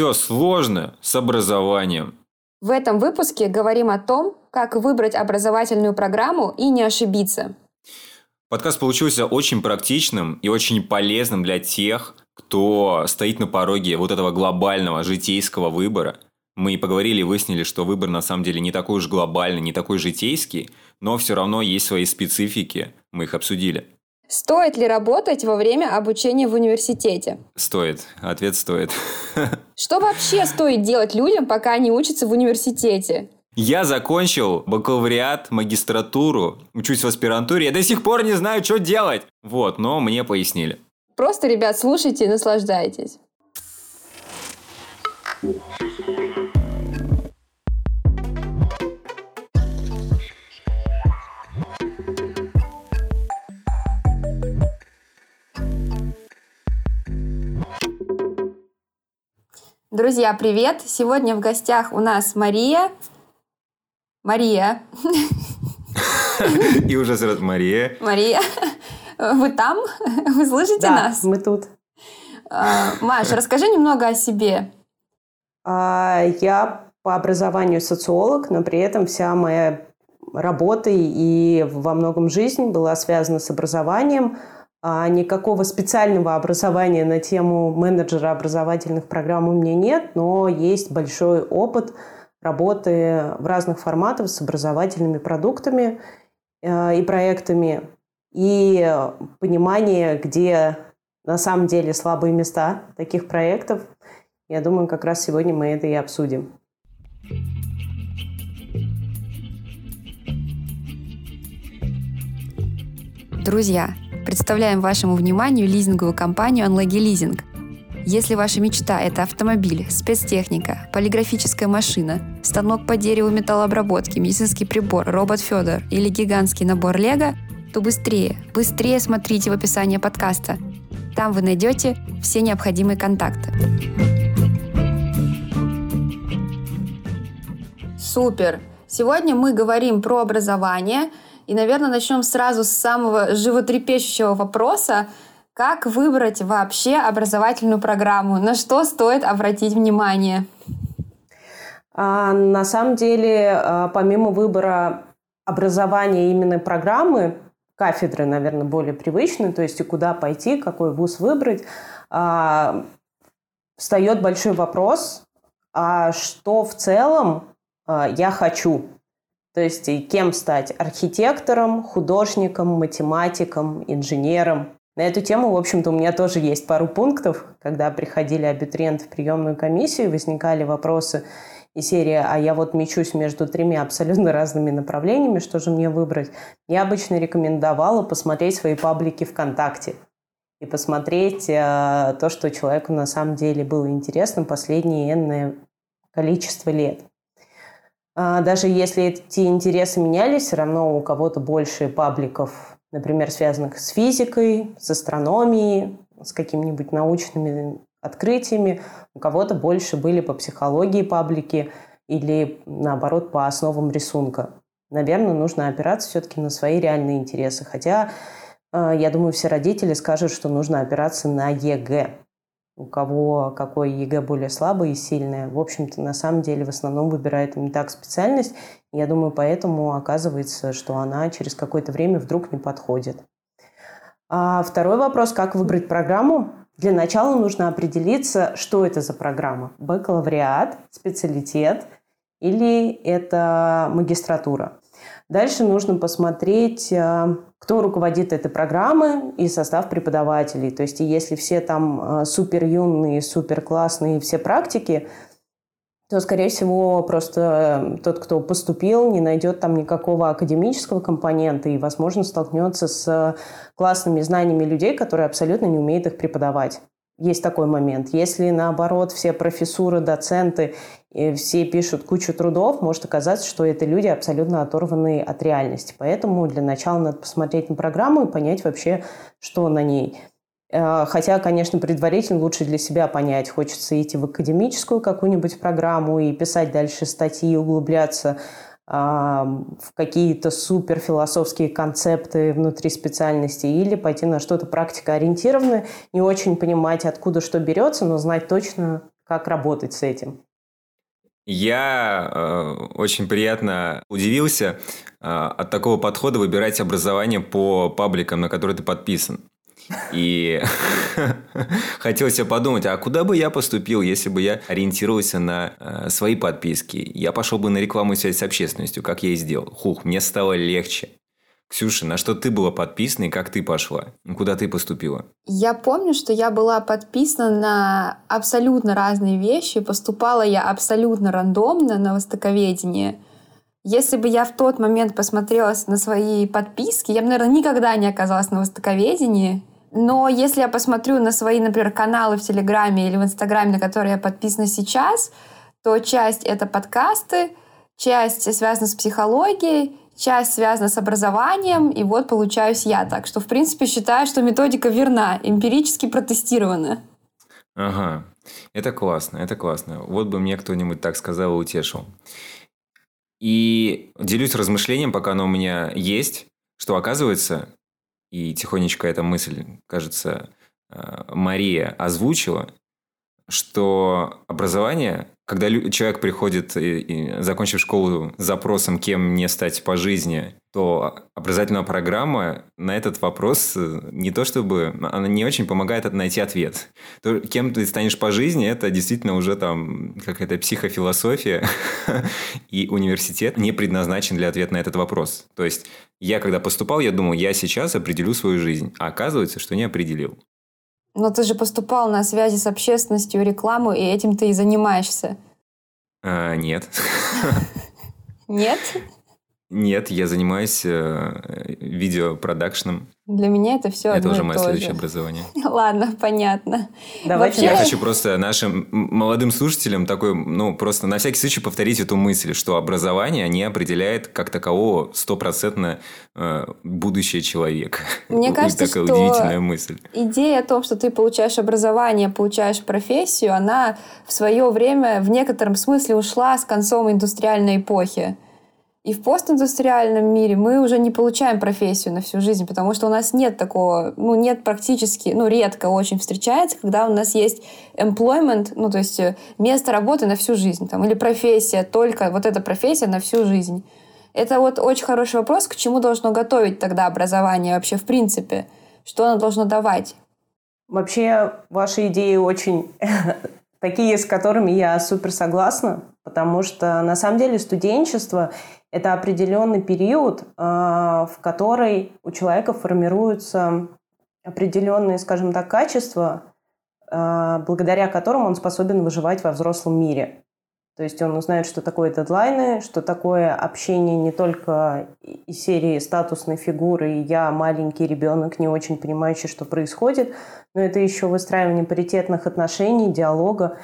Все сложно с образованием. В этом выпуске говорим о том, как выбрать образовательную программу и не ошибиться. Подкаст получился очень практичным и очень полезным для тех, кто стоит на пороге вот этого глобального житейского выбора. Мы поговорили и выяснили, что выбор на самом деле не такой уж глобальный, не такой житейский, но все равно есть свои специфики. Мы их обсудили. Стоит ли работать во время обучения в университете? Стоит. Ответ стоит. Что вообще стоит делать людям, пока они учатся в университете? Я закончил бакалавриат, магистратуру, учусь в аспирантуре. Я до сих пор не знаю, что делать. Вот, но мне пояснили. Просто, ребят, слушайте и наслаждайтесь. Друзья, привет! Сегодня в гостях у нас Мария. Мария. И уже сразу Мария. Мария. Вы там? Вы слышите да, нас? мы тут. А, Маша, расскажи немного о себе. А, я по образованию социолог, но при этом вся моя работа и во многом жизнь была связана с образованием – а никакого специального образования на тему менеджера образовательных программ у меня нет, но есть большой опыт работы в разных форматах с образовательными продуктами э, и проектами, и понимание, где на самом деле слабые места таких проектов. Я думаю, как раз сегодня мы это и обсудим. Друзья, Представляем вашему вниманию лизинговую компанию Unlucky Leasing. Если ваша мечта – это автомобиль, спецтехника, полиграфическая машина, станок по дереву металлообработки, медицинский прибор, робот Федор или гигантский набор Лего, то быстрее, быстрее смотрите в описании подкаста. Там вы найдете все необходимые контакты. Супер! Сегодня мы говорим про образование – и, наверное, начнем сразу с самого животрепещущего вопроса. Как выбрать вообще образовательную программу? На что стоит обратить внимание? А, на самом деле, а, помимо выбора образования именно программы, кафедры, наверное, более привычны, то есть и куда пойти, какой вуз выбрать, а, встает большой вопрос, а что в целом а, я хочу то есть кем стать? Архитектором, художником, математиком, инженером. На эту тему, в общем-то, у меня тоже есть пару пунктов. Когда приходили абитуриенты в приемную комиссию, возникали вопросы и серия «А я вот мечусь между тремя абсолютно разными направлениями, что же мне выбрать?» Я обычно рекомендовала посмотреть свои паблики ВКонтакте и посмотреть э, то, что человеку на самом деле было интересно последнее энное количество лет. А, даже если эти интересы менялись, все равно у кого-то больше пабликов, например, связанных с физикой, с астрономией, с какими-нибудь научными открытиями, у кого-то больше были по психологии паблики или, наоборот, по основам рисунка. Наверное, нужно опираться все-таки на свои реальные интересы. Хотя, а, я думаю, все родители скажут, что нужно опираться на ЕГЭ у кого какой ЕГЭ более слабый и сильное. В общем-то, на самом деле, в основном выбирает не так специальность. Я думаю, поэтому оказывается, что она через какое-то время вдруг не подходит. А второй вопрос, как выбрать программу? Для начала нужно определиться, что это за программа. Бакалавриат, специалитет или это магистратура. Дальше нужно посмотреть, э, кто руководит этой программой и состав преподавателей. То есть если все там э, супер юные, супер классные, все практики, то, скорее всего, просто э, тот, кто поступил, не найдет там никакого академического компонента и, возможно, столкнется с классными знаниями людей, которые абсолютно не умеют их преподавать. Есть такой момент. Если, наоборот, все профессуры, доценты, все пишут кучу трудов, может оказаться, что это люди абсолютно оторванные от реальности. Поэтому для начала надо посмотреть на программу и понять вообще, что на ней. Э, хотя, конечно, предварительно лучше для себя понять, хочется идти в академическую какую-нибудь программу и писать дальше статьи, углубляться в какие-то супер философские концепты внутри специальности или пойти на что-то практикоориентированное, не очень понимать, откуда что берется, но знать точно, как работать с этим? Я э, очень приятно удивился э, от такого подхода выбирать образование по пабликам, на которые ты подписан. И хотел себе подумать, а куда бы я поступил, если бы я ориентировался на э, свои подписки? Я пошел бы на рекламу и связь с общественностью, как я и сделал. Хух, мне стало легче. Ксюша, на что ты была подписана и как ты пошла? Куда ты поступила? Я помню, что я была подписана на абсолютно разные вещи. Поступала я абсолютно рандомно на востоковедение. Если бы я в тот момент посмотрела на свои подписки, я бы, наверное, никогда не оказалась на востоковедении. Но если я посмотрю на свои, например, каналы в Телеграме или в Инстаграме, на которые я подписана сейчас, то часть — это подкасты, часть связана с психологией, часть связана с образованием, и вот получаюсь я. Так что, в принципе, считаю, что методика верна, эмпирически протестирована. Ага, это классно, это классно. Вот бы мне кто-нибудь так сказал и утешил. И делюсь размышлением, пока оно у меня есть, что оказывается, и тихонечко эта мысль, кажется, э, Мария озвучила, что образование когда человек приходит, закончив школу, с запросом, кем мне стать по жизни, то образовательная программа на этот вопрос э, не то чтобы... Она не очень помогает найти ответ. То, кем ты станешь по жизни, это действительно уже там какая-то психофилософия, и университет не предназначен для ответа на этот вопрос. То есть я, когда поступал, я думал, я сейчас определю свою жизнь, а оказывается, что не определил. Но ты же поступал на связи с общественностью, рекламу, и этим ты и занимаешься. А, нет. Нет? Нет, я занимаюсь э, видеопродакшном. Для меня это все Это уже мое следующее образование. Ладно, понятно. Давайте. Я хочу просто нашим молодым слушателям такой, ну, просто на всякий случай повторить эту мысль, что образование не определяет как такового стопроцентно э, будущее человека. Мне кажется, такая что удивительная мысль. идея о том, что ты получаешь образование, получаешь профессию, она в свое время в некотором смысле ушла с концом индустриальной эпохи. И в постиндустриальном мире мы уже не получаем профессию на всю жизнь, потому что у нас нет такого, ну, нет практически, ну, редко очень встречается, когда у нас есть employment, ну, то есть э, место работы на всю жизнь, там, или профессия, только вот эта профессия на всю жизнь. Это вот очень хороший вопрос, к чему должно готовить тогда образование вообще в принципе, что оно должно давать. Вообще, ваши идеи очень такие, с которыми я супер согласна, потому что на самом деле студенчество это определенный период, а, в который у человека формируются определенные, скажем так, качества, а, благодаря которым он способен выживать во взрослом мире. То есть он узнает, что такое дедлайны, что такое общение не только из серии статусной фигуры «я маленький ребенок, не очень понимающий, что происходит», но это еще выстраивание паритетных отношений, диалога.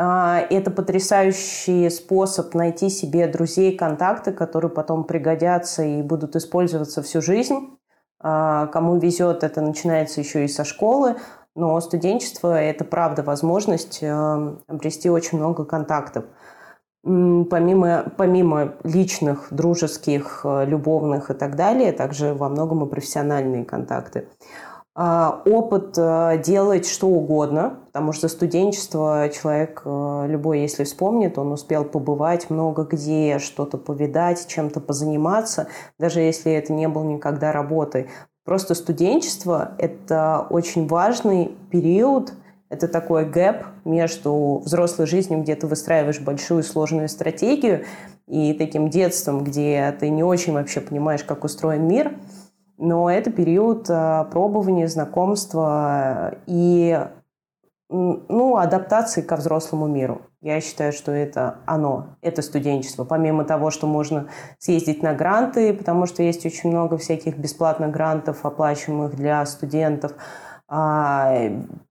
А, это потрясающий способ найти себе друзей, контакты, которые потом пригодятся и будут использоваться всю жизнь. А, кому везет, это начинается еще и со школы, но студенчество – это правда возможность э, обрести очень много контактов. Помимо, помимо личных, дружеских, э, любовных и так далее, также во многом и профессиональные контакты. А, опыт э, делать что угодно, потому что студенчество человек э, любой, если вспомнит, он успел побывать много где, что-то повидать, чем-то позаниматься, даже если это не было никогда работой. Просто студенчество – это очень важный период, это такой гэп между взрослой жизнью, где ты выстраиваешь большую сложную стратегию, и таким детством, где ты не очень вообще понимаешь, как устроен мир – но это период э, пробования, знакомства и ну, адаптации ко взрослому миру. Я считаю, что это оно, это студенчество. Помимо того, что можно съездить на гранты, потому что есть очень много всяких бесплатных грантов, оплачиваемых для студентов, а,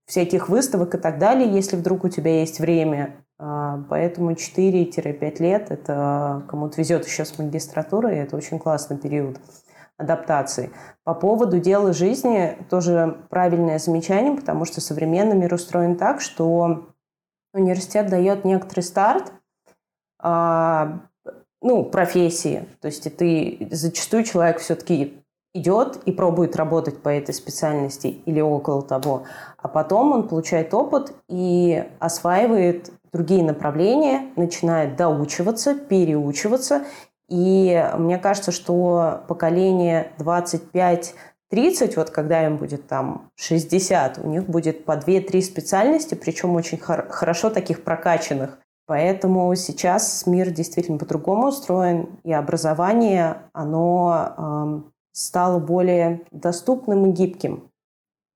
всяких выставок и так далее, если вдруг у тебя есть время. А, поэтому 4-5 лет, это кому-то везет еще с магистратурой, это очень классный период адаптации. По поводу дела жизни тоже правильное замечание, потому что современный мир устроен так, что университет дает некоторый старт, а, ну, профессии. То есть ты зачастую человек все-таки идет и пробует работать по этой специальности или около того, а потом он получает опыт и осваивает другие направления, начинает доучиваться, переучиваться. И мне кажется, что поколение 25 30, вот когда им будет там 60, у них будет по 2-3 специальности, причем очень хор- хорошо таких прокачанных. Поэтому сейчас мир действительно по-другому устроен, и образование, оно э, стало более доступным и гибким.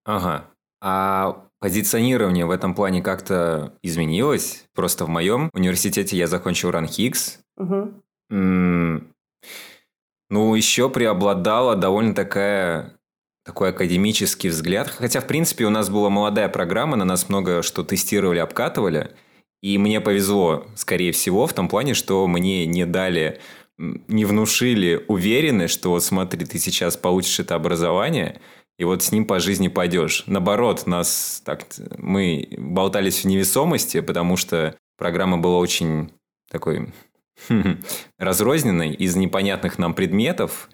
Ага. А позиционирование в этом плане как-то изменилось? Просто в моем университете я закончил РАНХИКС. Угу. Ну, еще преобладала довольно такая такой академический взгляд. Хотя, в принципе, у нас была молодая программа, на нас много что тестировали, обкатывали. И мне повезло, скорее всего, в том плане, что мне не дали, не внушили уверенность, что вот смотри, ты сейчас получишь это образование, и вот с ним по жизни пойдешь. Наоборот, нас так, мы болтались в невесомости, потому что программа была очень такой разрозненной из непонятных нам предметов,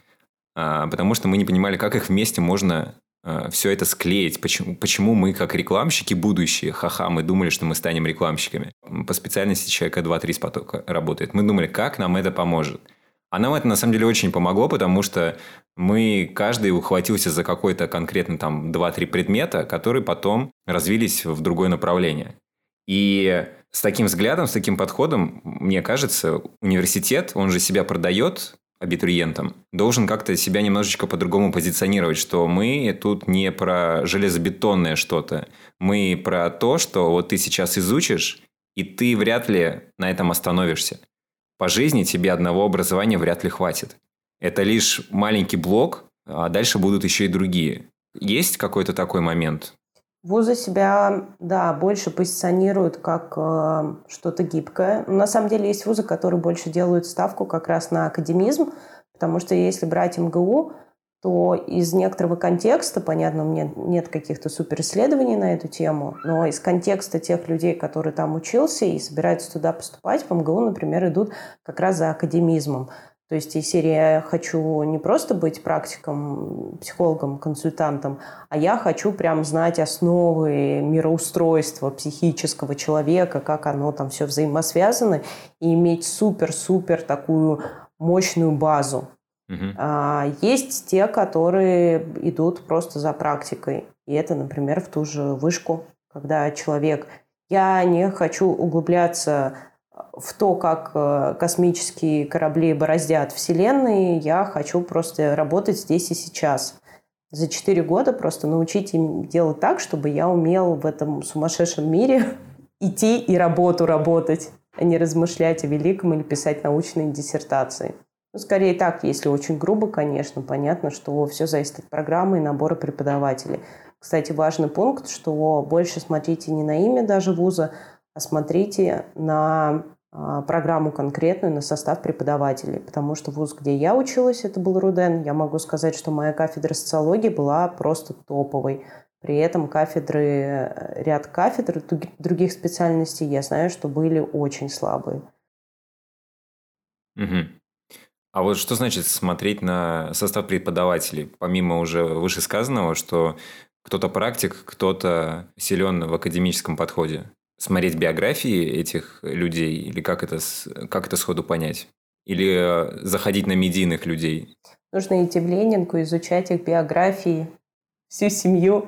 а, потому что мы не понимали, как их вместе можно а, все это склеить. Почему, почему мы, как рекламщики будущие, ха-ха, мы думали, что мы станем рекламщиками. По специальности человека 2-3 с потока работает. Мы думали, как нам это поможет. А нам это на самом деле очень помогло, потому что мы каждый ухватился за какой-то конкретно там 2-3 предмета, которые потом развились в другое направление. И с таким взглядом, с таким подходом, мне кажется, университет, он же себя продает абитуриентам, должен как-то себя немножечко по-другому позиционировать, что мы тут не про железобетонное что-то, мы про то, что вот ты сейчас изучишь, и ты вряд ли на этом остановишься. По жизни тебе одного образования вряд ли хватит. Это лишь маленький блок, а дальше будут еще и другие. Есть какой-то такой момент? Вузы себя, да, больше позиционируют как э, что-то гибкое. Но на самом деле есть вузы, которые больше делают ставку как раз на академизм, потому что если брать МГУ, то из некоторого контекста, понятно, у меня нет каких-то суперисследований на эту тему, но из контекста тех людей, которые там учился и собираются туда поступать, в МГУ, например, идут как раз за академизмом. То есть из серии я хочу не просто быть практиком, психологом, консультантом, а я хочу прям знать основы мироустройства психического человека, как оно там все взаимосвязано, и иметь супер-супер такую мощную базу. Угу. А, есть те, которые идут просто за практикой. И это, например, в ту же вышку, когда человек... Я не хочу углубляться в то, как э, космические корабли бороздят Вселенные, я хочу просто работать здесь и сейчас. За четыре года просто научить им делать так, чтобы я умел в этом сумасшедшем мире идти и работу работать, а не размышлять о великом или писать научные диссертации. Ну, скорее так, если очень грубо, конечно, понятно, что все зависит от программы и набора преподавателей. Кстати, важный пункт, что больше смотрите не на имя даже вуза, а смотрите на программу конкретную, на состав преподавателей. Потому что вуз, где я училась, это был Руден, я могу сказать, что моя кафедра социологии была просто топовой. При этом кафедры, э, ряд кафедр других специальностей, я знаю, что были очень слабые. Угу. А вот что значит смотреть на состав преподавателей, помимо уже вышесказанного, что кто-то практик, кто-то силен в академическом подходе? Смотреть биографии этих людей, или как это, как это сходу понять? Или э, заходить на медийных людей? Нужно идти в Ленинку, изучать их биографии, всю семью.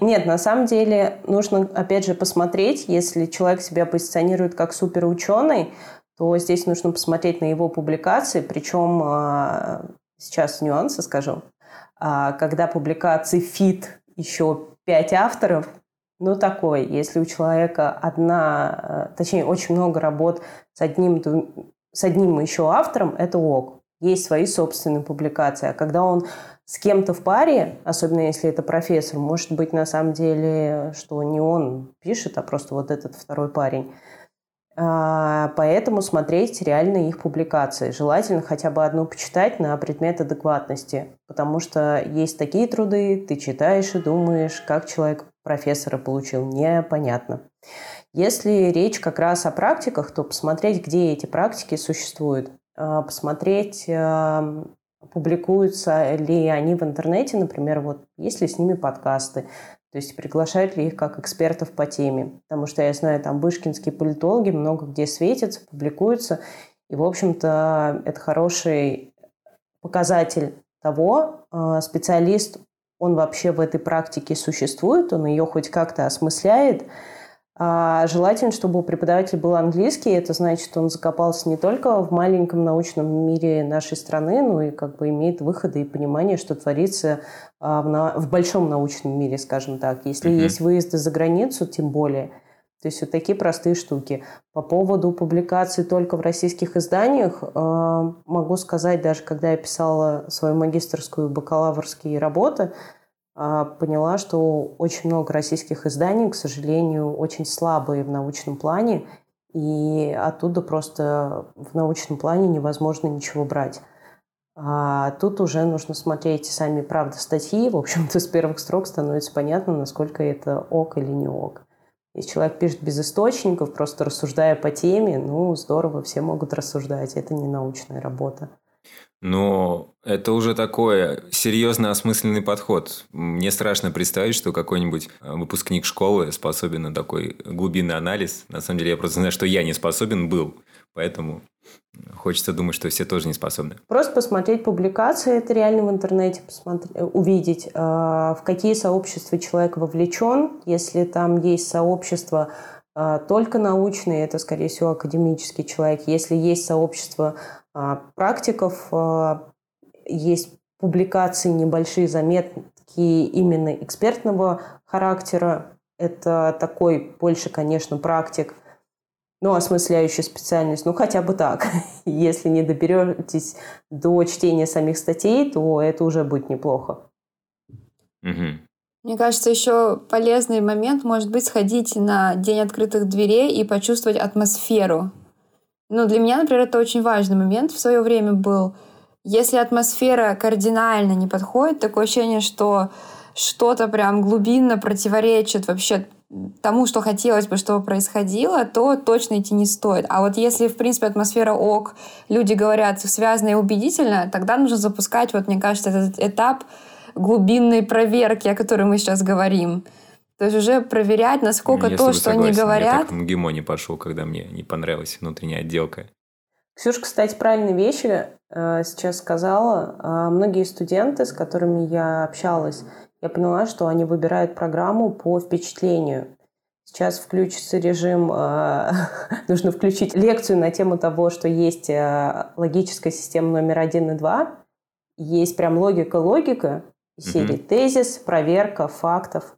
Нет, на самом деле нужно, опять же, посмотреть, если человек себя позиционирует как суперученый, то здесь нужно посмотреть на его публикации, причем а, сейчас нюансы скажу. А, когда публикации фит еще пять авторов, ну, такой, если у человека одна, э, точнее, очень много работ с одним, с одним еще автором, это ок. Есть свои собственные публикации. А когда он с кем-то в паре, особенно если это профессор, может быть, на самом деле, что не он пишет, а просто вот этот второй парень. А, поэтому смотреть реально их публикации. Желательно хотя бы одну почитать на предмет адекватности, потому что есть такие труды, ты читаешь и думаешь, как человек профессора получил, непонятно. Если речь как раз о практиках, то посмотреть, где эти практики существуют, а, посмотреть, публикуются ли они в интернете, например, вот есть ли с ними подкасты. То есть приглашают ли их как экспертов по теме. Потому что я знаю, там вышкинские политологи много где светятся, публикуются. И, в общем-то, это хороший показатель того, э, специалист, он вообще в этой практике существует, он ее хоть как-то осмысляет, а желательно, чтобы у преподавателя был английский. Это значит, что он закопался не только в маленьком научном мире нашей страны, но и как бы имеет выходы и понимание, что творится а, в, на... в большом научном мире, скажем так. Если mm-hmm. есть выезды за границу, тем более. То есть вот такие простые штуки. По поводу публикаций только в российских изданиях, э, могу сказать, даже когда я писала свою магистрскую бакалаврские работы, а, поняла, что очень много российских изданий, к сожалению, очень слабые в научном плане, и оттуда просто в научном плане невозможно ничего брать. А тут уже нужно смотреть сами правда статьи. В общем-то, с первых строк становится понятно, насколько это ок или не ок. Если человек пишет без источников, просто рассуждая по теме, ну, здорово, все могут рассуждать. Это не научная работа. Но это уже такой серьезно осмысленный подход. Мне страшно представить, что какой-нибудь э, выпускник школы способен на такой глубинный анализ. На самом деле, я просто знаю, что я не способен был. Поэтому хочется думать, что все тоже не способны. Просто посмотреть публикации, это реально в интернете посмотреть, э, увидеть, э, в какие сообщества человек вовлечен. Если там есть сообщество только научные, это, скорее всего, академический человек. Если есть сообщество а, практиков. А, есть публикации небольшие, заметки именно экспертного характера. Это такой больше, конечно, практик, ну, осмысляющий специальность, ну, хотя бы так. Если не доберетесь до чтения самих статей, то это уже будет неплохо. Угу. Мне кажется, еще полезный момент может быть сходить на День открытых дверей и почувствовать атмосферу ну, для меня, например, это очень важный момент в свое время был. Если атмосфера кардинально не подходит, такое ощущение, что что-то прям глубинно противоречит вообще тому, что хотелось бы, чтобы происходило, то точно идти не стоит. А вот если, в принципе, атмосфера ок, люди говорят связано и убедительно, тогда нужно запускать, вот мне кажется, этот этап глубинной проверки, о которой мы сейчас говорим. То есть уже проверять, насколько Если то, что согласен, они говорят... Я так в МГИМО не пошел, когда мне не понравилась внутренняя отделка. Ксюша, кстати, правильные вещи э, сейчас сказала. Э, многие студенты, с которыми я общалась, я поняла, что они выбирают программу по впечатлению. Сейчас включится режим, э, нужно включить лекцию на тему того, что есть э, логическая система номер один и два. Есть прям логика-логика, серии mm-hmm. тезис, проверка фактов.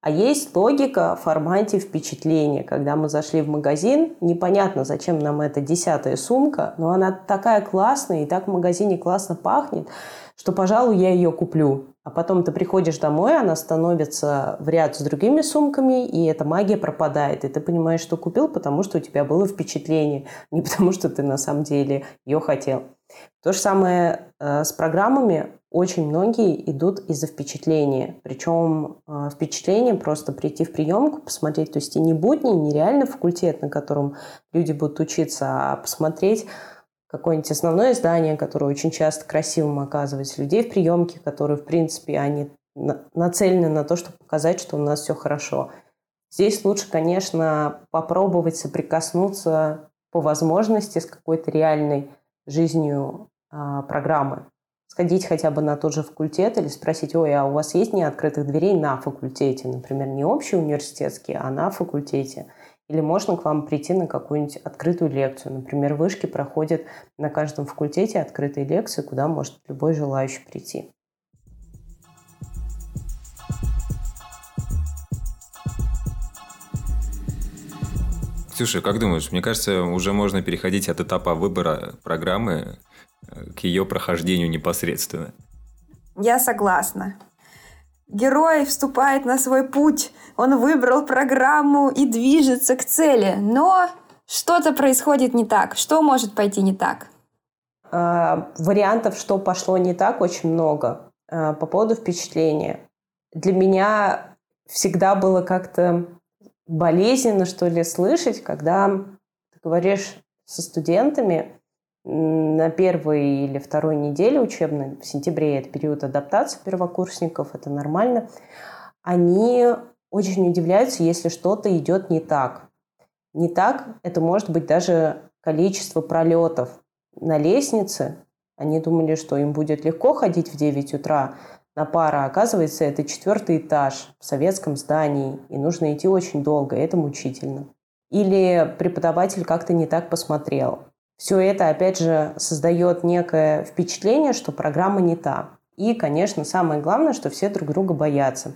А есть логика в формате впечатления. Когда мы зашли в магазин, непонятно, зачем нам эта десятая сумка, но она такая классная и так в магазине классно пахнет, что, пожалуй, я ее куплю. А потом ты приходишь домой, она становится в ряд с другими сумками, и эта магия пропадает. И ты понимаешь, что купил, потому что у тебя было впечатление, не потому что ты на самом деле ее хотел. То же самое э, с программами. Очень многие идут из-за впечатления. Причем э, впечатление просто прийти в приемку, посмотреть, то есть и не будни, не реально факультет, на котором люди будут учиться, а посмотреть какое-нибудь основное здание, которое очень часто красивым оказывается, людей в приемке, которые, в принципе, они нацелены на то, чтобы показать, что у нас все хорошо. Здесь лучше, конечно, попробовать соприкоснуться по возможности с какой-то реальной жизнью а, программы. Сходить хотя бы на тот же факультет или спросить, ой, а у вас есть не открытых дверей на факультете, например, не общий университетский, а на факультете. Или можно к вам прийти на какую-нибудь открытую лекцию. Например, вышки проходят на каждом факультете открытые лекции, куда может любой желающий прийти. Ксюша, как думаешь, мне кажется, уже можно переходить от этапа выбора программы э, к ее прохождению непосредственно. Я согласна. Герой вступает на свой путь, он выбрал программу и движется к цели, но что-то происходит не так. Что может пойти не так? А, вариантов, что пошло не так, очень много. А, по поводу впечатления. Для меня всегда было как-то болезненно, что ли, слышать, когда ты говоришь со студентами на первой или второй неделе учебной, в сентябре это период адаптации первокурсников, это нормально, они очень удивляются, если что-то идет не так. Не так это может быть даже количество пролетов на лестнице. Они думали, что им будет легко ходить в 9 утра на пара. Оказывается, это четвертый этаж в советском здании, и нужно идти очень долго, и это мучительно. Или преподаватель как-то не так посмотрел. Все это, опять же, создает некое впечатление, что программа не та. И, конечно, самое главное, что все друг друга боятся.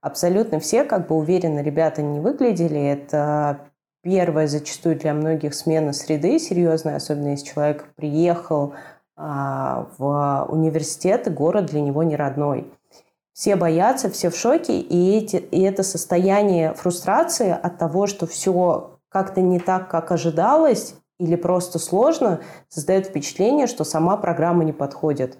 Абсолютно все, как бы уверенно ребята не выглядели, это первая зачастую для многих смена среды серьезная, особенно если человек приехал в университет, и город для него не родной. Все боятся, все в шоке, и, эти, и это состояние фрустрации от того, что все как-то не так, как ожидалось, или просто сложно, создает впечатление, что сама программа не подходит.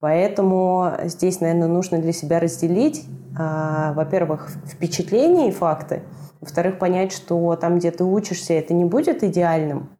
Поэтому здесь, наверное, нужно для себя разделить, а, во-первых, впечатления и факты, во-вторых, понять, что там, где ты учишься, это не будет идеальным.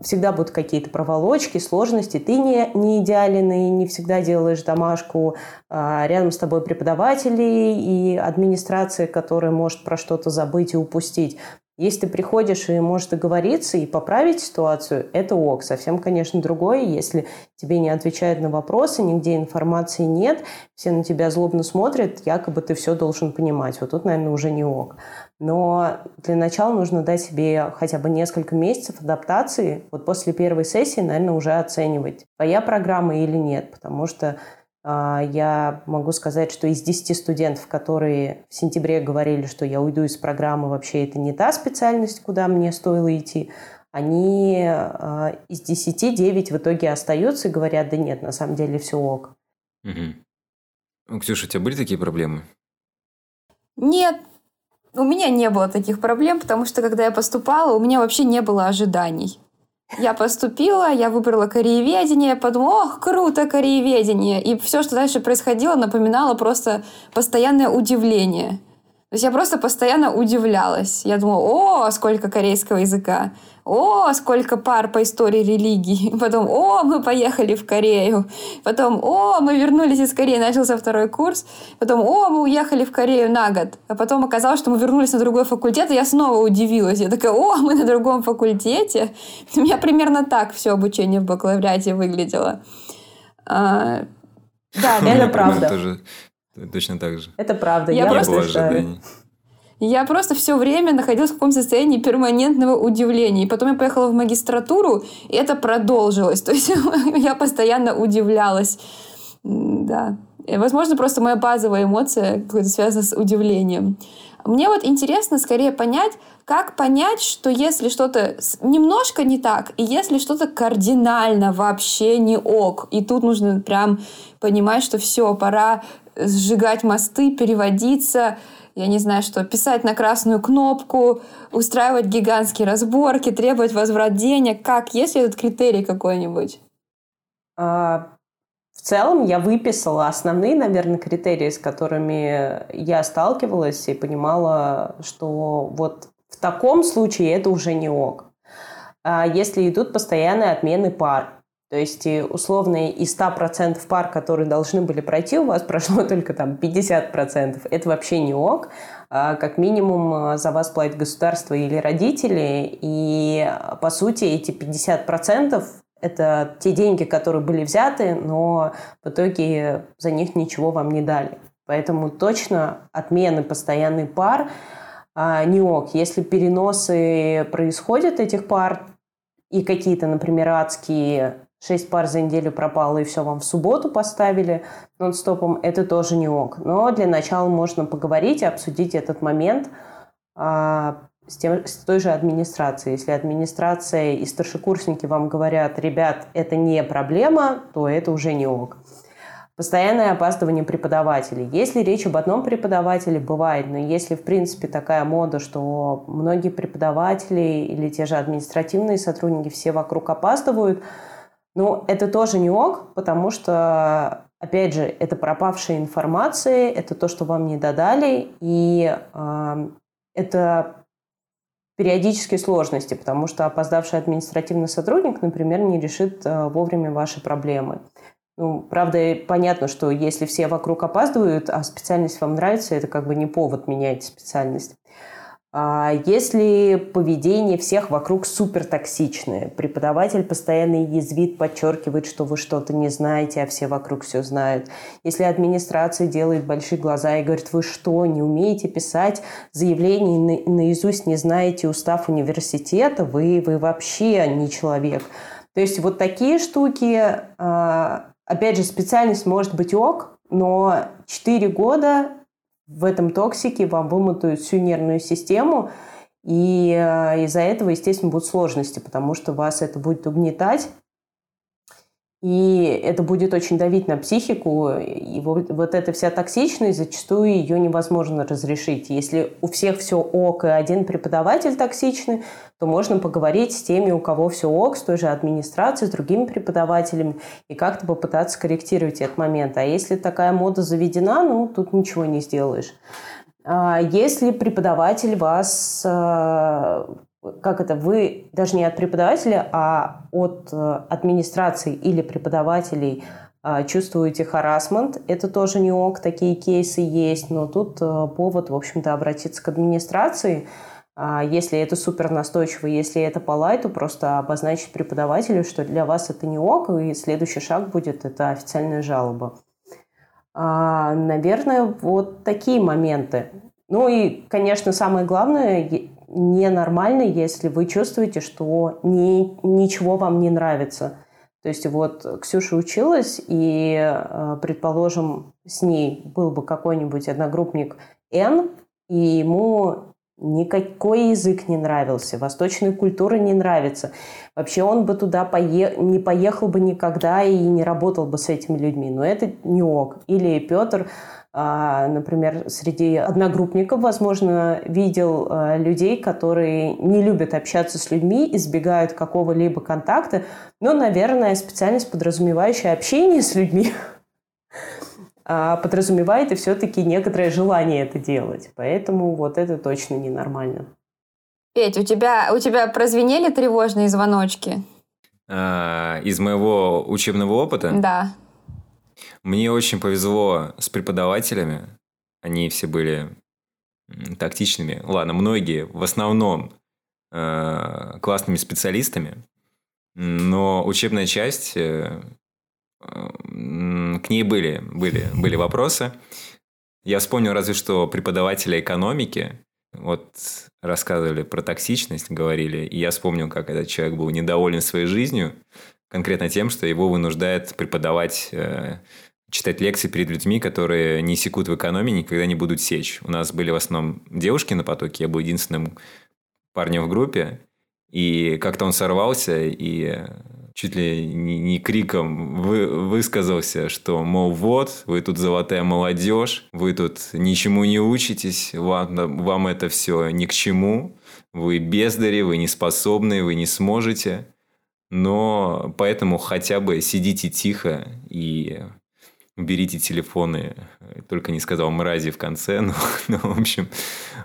Всегда будут какие-то проволочки, сложности. Ты не, не идеален и не всегда делаешь домашку. А, рядом с тобой преподаватели и администрация, которая может про что-то забыть и упустить. Если ты приходишь и можешь договориться и поправить ситуацию, это ок. Совсем, конечно, другое, если тебе не отвечают на вопросы, нигде информации нет, все на тебя злобно смотрят, якобы ты все должен понимать. Вот тут, наверное, уже не ок. Но для начала нужно дать себе хотя бы несколько месяцев адаптации. Вот после первой сессии, наверное, уже оценивать, твоя программа или нет. Потому что а, я могу сказать, что из 10 студентов, которые в сентябре говорили, что я уйду из программы, вообще это не та специальность, куда мне стоило идти, они а, из 10 9 в итоге остаются и говорят, да нет, на самом деле все ок. Угу. Ксюша, у тебя были такие проблемы? Нет, у меня не было таких проблем, потому что когда я поступала, у меня вообще не было ожиданий. Я поступила, я выбрала корееведение, подумала, ох, круто, корееведение. И все, что дальше происходило, напоминало просто постоянное удивление. То есть я просто постоянно удивлялась. Я думала, о, сколько корейского языка о, сколько пар по истории религии. Потом, о, мы поехали в Корею. Потом, о, мы вернулись из Кореи, начался второй курс. Потом, о, мы уехали в Корею на год. А потом оказалось, что мы вернулись на другой факультет, и я снова удивилась. Я такая, о, мы на другом факультете. У меня примерно так все обучение в бакалавриате выглядело. А, да, это правда. Тоже точно так же. Это правда. Я, я просто... Я просто все время находилась в каком-то состоянии перманентного удивления. И потом я поехала в магистратуру, и это продолжилось. То есть я постоянно удивлялась. Да. И, возможно, просто моя базовая эмоция какая-то связана с удивлением. Мне вот интересно скорее понять, как понять, что если что-то немножко не так, и если что-то кардинально вообще не ок, и тут нужно прям понимать, что все, пора сжигать мосты, переводиться, я не знаю что, писать на красную кнопку, устраивать гигантские разборки, требовать возврат денег. Как? Есть ли этот критерий какой-нибудь? А, в целом я выписала основные, наверное, критерии, с которыми я сталкивалась и понимала, что вот в таком случае это уже не ок. А если идут постоянные отмены пар, то есть, условно, из 100% пар, которые должны были пройти, у вас прошло только там 50%. Это вообще не ок. А, как минимум а, за вас платит государство или родители. И, по сути, эти 50% это те деньги, которые были взяты, но в итоге за них ничего вам не дали. Поэтому точно отмены постоянный пар а, не ок. Если переносы происходят этих пар, и какие-то, например, адские шесть пар за неделю пропало, и все вам в субботу поставили нон-стопом, это тоже не ок. Но для начала можно поговорить и обсудить этот момент а, с, тем, с той же администрацией. Если администрация и старшекурсники вам говорят, ребят, это не проблема, то это уже не ок. Постоянное опаздывание преподавателей. Если речь об одном преподавателе, бывает, но если, в принципе, такая мода, что многие преподаватели или те же административные сотрудники все вокруг опаздывают – ну, это тоже не ок, потому что, опять же, это пропавшая информация, это то, что вам не додали, и э, это периодические сложности, потому что опоздавший административный сотрудник, например, не решит э, вовремя ваши проблемы. Ну, правда, понятно, что если все вокруг опаздывают, а специальность вам нравится, это как бы не повод менять специальность. А если поведение всех вокруг супер токсичное, преподаватель постоянно язвит, подчеркивает, что вы что-то не знаете, а все вокруг все знают. Если администрация делает большие глаза и говорит, вы что, не умеете писать заявление наизусть, не знаете устав университета, вы, вы вообще не человек. То есть вот такие штуки, а, опять же, специальность может быть ок, но 4 года в этом токсике вам вымотают всю нервную систему, и э, из-за этого, естественно, будут сложности, потому что вас это будет угнетать, и это будет очень давить на психику. И вот, вот эта вся токсичность, зачастую ее невозможно разрешить. Если у всех все ок, и один преподаватель токсичный, то можно поговорить с теми, у кого все ок, с той же администрацией, с другими преподавателями, и как-то попытаться корректировать этот момент. А если такая мода заведена, ну, тут ничего не сделаешь. А если преподаватель вас э, как это, вы даже не от преподавателя, а от э, администрации или преподавателей э, чувствуете харасмент, это тоже не ок, такие кейсы есть, но тут э, повод, в общем-то, обратиться к администрации, а если это супер настойчиво, если это по лайту, просто обозначить преподавателю, что для вас это не ок, и следующий шаг будет это официальная жалоба. А, наверное, вот такие моменты. Ну и, конечно, самое главное, ненормально, если вы чувствуете, что ни, ничего вам не нравится. То есть вот Ксюша училась, и, э, предположим, с ней был бы какой-нибудь одногруппник Н, и ему никакой язык не нравился, восточная культура не нравится. Вообще он бы туда пое... не поехал бы никогда и не работал бы с этими людьми. Но это не ок. Или Петр а, например, среди одногруппников, возможно, видел а, людей, которые не любят общаться с людьми, избегают какого-либо контакта, но, наверное, специальность, подразумевающая общение с людьми, а, подразумевает и все-таки некоторое желание это делать. Поэтому вот это точно ненормально. Петь, у тебя, у тебя прозвенели тревожные звоночки? из моего учебного опыта? Да. Мне очень повезло с преподавателями. Они все были тактичными. Ладно, многие, в основном э, классными специалистами. Но учебная часть, э, к ней были, были, были вопросы. Я вспомнил разве что преподавателя экономики. Вот рассказывали про токсичность, говорили. И я вспомнил, как этот человек был недоволен своей жизнью. Конкретно тем, что его вынуждает преподавать э, читать лекции перед людьми, которые не секут в экономии, никогда не будут сечь. У нас были в основном девушки на потоке, я был единственным парнем в группе, и как-то он сорвался и чуть ли не, не криком вы, высказался, что, мол, вот, вы тут золотая молодежь, вы тут ничему не учитесь, вам, вам это все ни к чему, вы бездари, вы не способны, вы не сможете, но поэтому хотя бы сидите тихо и уберите телефоны, только не сказал мрази в конце, но, ну, в общем,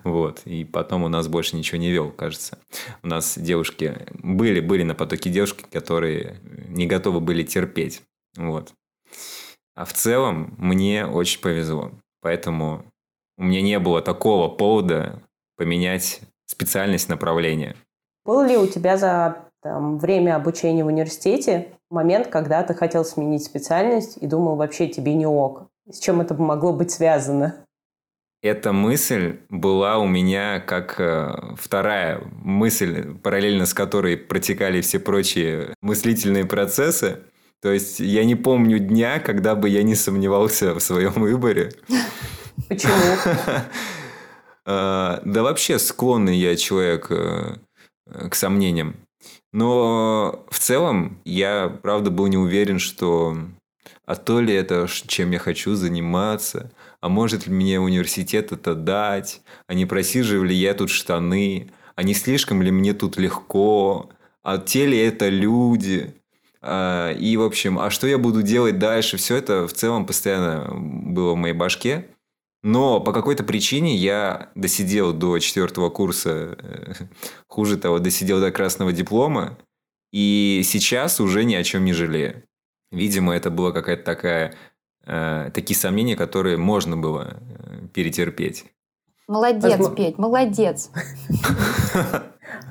вот. И потом у нас больше ничего не вел, кажется. У нас девушки, были, были на потоке девушки, которые не готовы были терпеть, вот. А в целом мне очень повезло, поэтому у меня не было такого повода поменять специальность направления. Был ли у тебя за там, время обучения в университете момент, когда ты хотел сменить специальность и думал, вообще тебе не ок. С чем это могло быть связано? Эта мысль была у меня как э, вторая мысль, параллельно с которой протекали все прочие мыслительные процессы. То есть я не помню дня, когда бы я не сомневался в своем выборе. Почему? А, да вообще склонный я человек э, к сомнениям. Но в целом я, правда, был не уверен, что а то ли это, чем я хочу заниматься, а может ли мне университет это дать, а не просиживаю ли я тут штаны, а не слишком ли мне тут легко, а те ли это люди, а, и, в общем, а что я буду делать дальше, все это в целом постоянно было в моей башке. Но по какой-то причине я досидел до четвертого курса, э, хуже того, досидел до красного диплома, и сейчас уже ни о чем не жалею. Видимо, это была какая-то такая... Э, такие сомнения, которые можно было э, перетерпеть. Молодец, Возможно... Петь, молодец.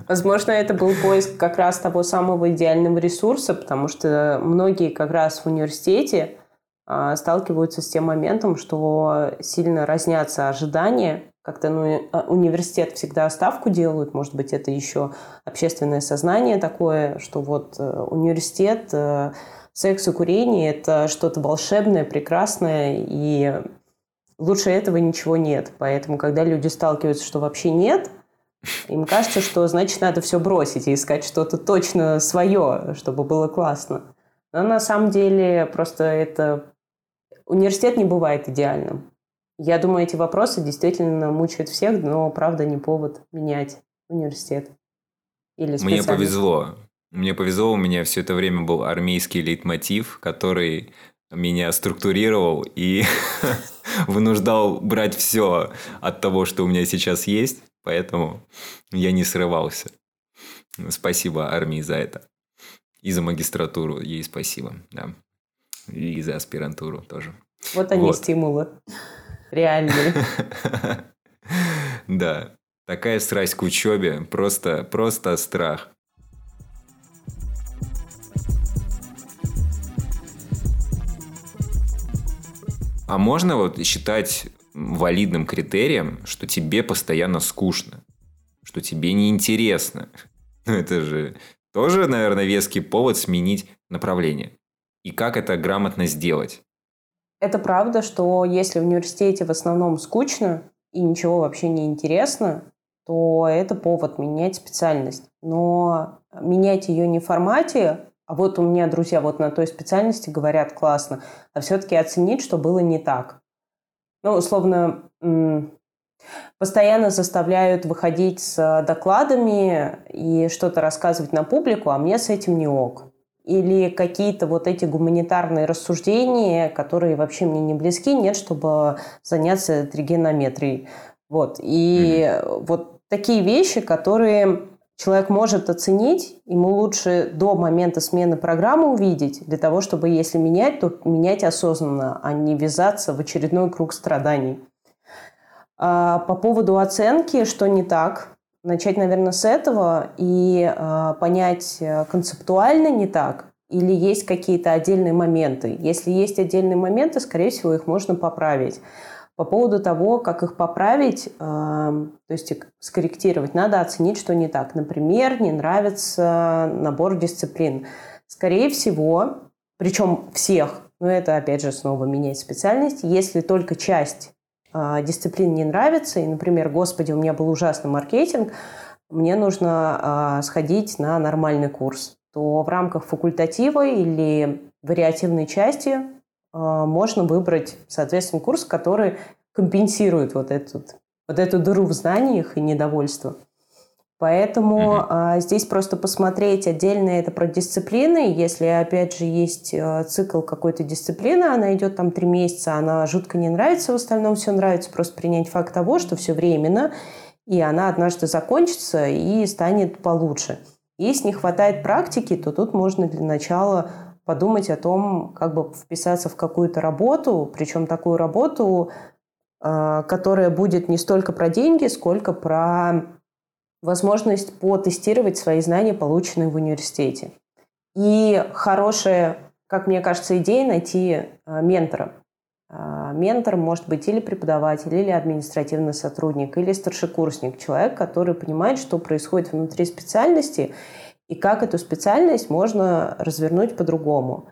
Возможно, это был поиск как раз того самого идеального ресурса, потому что многие как раз в университете сталкиваются с тем моментом, что сильно разнятся ожидания. Как-то ну, а, университет всегда ставку делают, может быть, это еще общественное сознание такое, что вот э, университет, э, секс и курение – это что-то волшебное, прекрасное, и лучше этого ничего нет. Поэтому, когда люди сталкиваются, что вообще нет, им кажется, что значит надо все бросить и искать что-то точно свое, чтобы было классно. Но на самом деле просто это Университет не бывает идеальным. Я думаю, эти вопросы действительно мучают всех, но, правда, не повод менять университет. Или Мне повезло. Мне повезло, у меня все это время был армейский лейтмотив, который меня структурировал и вынуждал брать все от того, что у меня сейчас есть, поэтому я не срывался. Спасибо армии за это. И за магистратуру ей спасибо, да. И за аспирантуру тоже. Вот они вот. стимулы. Реальные. Да. Такая страсть к учебе. Просто, просто страх. А можно вот считать валидным критерием, что тебе постоянно скучно, что тебе неинтересно. Ну, это же тоже, наверное, веский повод сменить направление. И как это грамотно сделать? Это правда, что если в университете в основном скучно и ничего вообще не интересно, то это повод менять специальность. Но менять ее не в формате, а вот у меня друзья вот на той специальности говорят классно, а все-таки оценить, что было не так. Ну, условно, постоянно заставляют выходить с докладами и что-то рассказывать на публику, а мне с этим не ок или какие-то вот эти гуманитарные рассуждения, которые вообще мне не близки, нет, чтобы заняться тригонометрией. Вот. И mm-hmm. вот такие вещи, которые человек может оценить, ему лучше до момента смены программы увидеть, для того, чтобы, если менять, то менять осознанно, а не ввязаться в очередной круг страданий. А по поводу оценки, что не так, начать, наверное, с этого и э, понять концептуально не так, или есть какие-то отдельные моменты. Если есть отдельные моменты, скорее всего, их можно поправить. По поводу того, как их поправить, э, то есть скорректировать, надо оценить, что не так. Например, не нравится набор дисциплин. Скорее всего, причем всех, но это опять же снова менять специальность, если только часть а, дисциплина не нравится, и, например, господи, у меня был ужасный маркетинг, мне нужно а, сходить на нормальный курс, то в рамках факультатива или вариативной части а, можно выбрать, соответственно, курс, который компенсирует вот, этот, вот эту дыру в знаниях и недовольство. Поэтому mm-hmm. а, здесь просто посмотреть отдельно это про дисциплины. Если, опять же, есть а, цикл какой-то дисциплины, она идет там три месяца, она жутко не нравится, в остальном все нравится, просто принять факт того, что все временно, и она однажды закончится и станет получше. Если не хватает практики, то тут можно для начала подумать о том, как бы вписаться в какую-то работу, причем такую работу, а, которая будет не столько про деньги, сколько про возможность потестировать свои знания, полученные в университете. И хорошая, как мне кажется, идея найти а, ментора. А, ментор может быть или преподаватель, или административный сотрудник, или старшекурсник, человек, который понимает, что происходит внутри специальности и как эту специальность можно развернуть по-другому.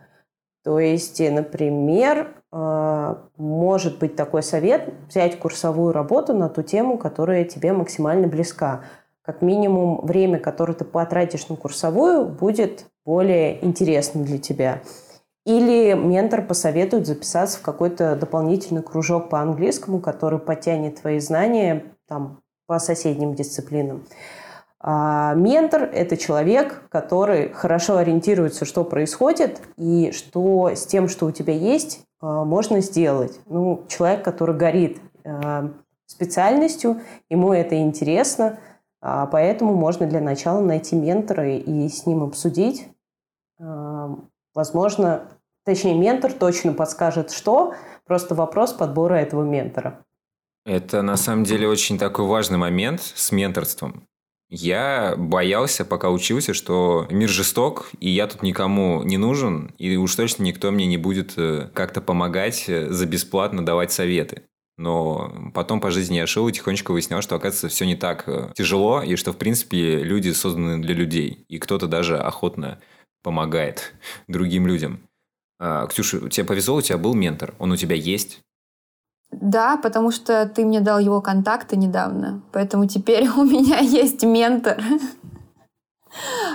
То есть, например, а, может быть такой совет взять курсовую работу на ту тему, которая тебе максимально близка как минимум время, которое ты потратишь на курсовую, будет более интересным для тебя. Или ментор посоветует записаться в какой-то дополнительный кружок по английскому, который потянет твои знания там, по соседним дисциплинам. А ментор – это человек, который хорошо ориентируется, что происходит и что с тем, что у тебя есть, а, можно сделать. Ну, человек, который горит а, специальностью, ему это интересно – поэтому можно для начала найти ментора и с ним обсудить. А, возможно, точнее, ментор точно подскажет, что, просто вопрос подбора этого ментора. Это на самом деле очень такой важный момент с менторством. Я боялся, пока учился, что мир жесток, и я тут никому не нужен, и уж точно никто мне не будет э, как-то помогать э, за бесплатно давать советы. Но потом по жизни я шел и тихонечко выяснял, что, оказывается, все не так э, тяжело, и что, в принципе, люди созданы для людей. И кто-то даже охотно помогает другим людям. А, Ксюша, тебе повезло, у тебя был ментор. Он у тебя есть? Да, потому что ты мне дал его контакты недавно, поэтому теперь у меня есть ментор.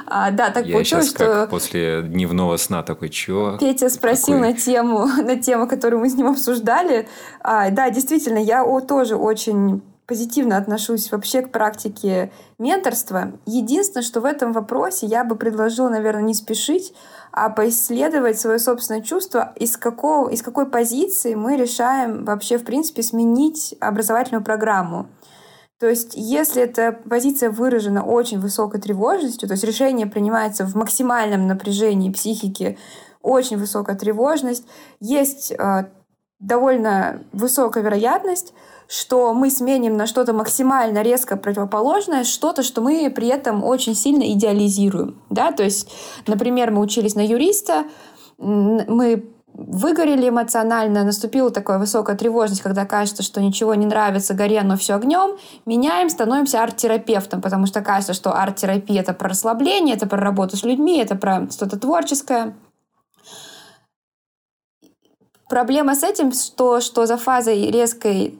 А, да, так Я получилось, сейчас что... как после дневного сна такой, чё? Петя спросил Какой? на тему, на тему, которую мы с ним обсуждали. А, да, действительно, я о, тоже очень позитивно отношусь вообще к практике менторства. Единственное, что в этом вопросе я бы предложила, наверное, не спешить, а поисследовать свое собственное чувство, из, какого, из какой позиции мы решаем вообще, в принципе, сменить образовательную программу. То есть, если эта позиция выражена очень высокой тревожностью, то есть решение принимается в максимальном напряжении психики, очень высокая тревожность, есть э, довольно высокая вероятность, что мы сменим на что-то максимально резко противоположное, что-то, что мы при этом очень сильно идеализируем. Да? То есть, например, мы учились на юриста, мы выгорели эмоционально, наступила такая высокая тревожность, когда кажется, что ничего не нравится, горе, но все огнем, меняем, становимся арт-терапевтом, потому что кажется, что арт-терапия — это про расслабление, это про работу с людьми, это про что-то творческое. Проблема с этим, что, что за фазой резкой,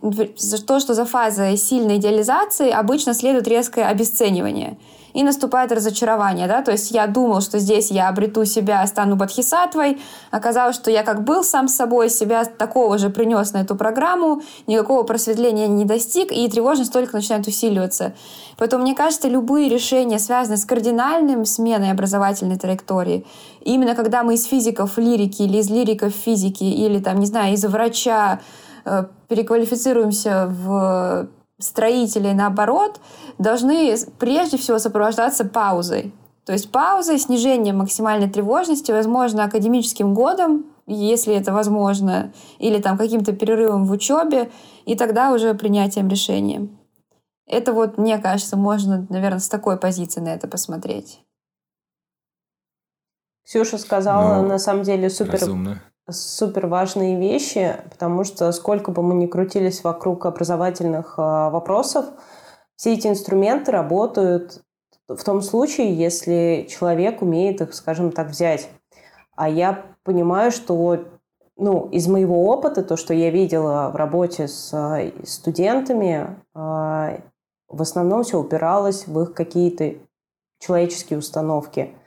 то, что за фазой сильной идеализации обычно следует резкое обесценивание – и наступает разочарование, да, то есть я думал, что здесь я обрету себя, стану бодхисаттвой, оказалось, что я как был сам собой, себя такого же принес на эту программу, никакого просветления не достиг, и тревожность только начинает усиливаться. Поэтому, мне кажется, любые решения, связанные с кардинальным сменой образовательной траектории, именно когда мы из физиков лирики или из лириков физики, или там, не знаю, из врача э, переквалифицируемся в строителей, наоборот, должны прежде всего сопровождаться паузой. То есть паузой, снижением максимальной тревожности, возможно, академическим годом, если это возможно, или там каким-то перерывом в учебе, и тогда уже принятием решения. Это вот, мне кажется, можно, наверное, с такой позиции на это посмотреть. Ксюша сказала, ну, на самом деле, супер разумно супер важные вещи, потому что сколько бы мы ни крутились вокруг образовательных а, вопросов, все эти инструменты работают в том случае, если человек умеет их, скажем так, взять. А я понимаю, что ну, из моего опыта, то, что я видела в работе с а, студентами, а, в основном все упиралось в их какие-то человеческие установки –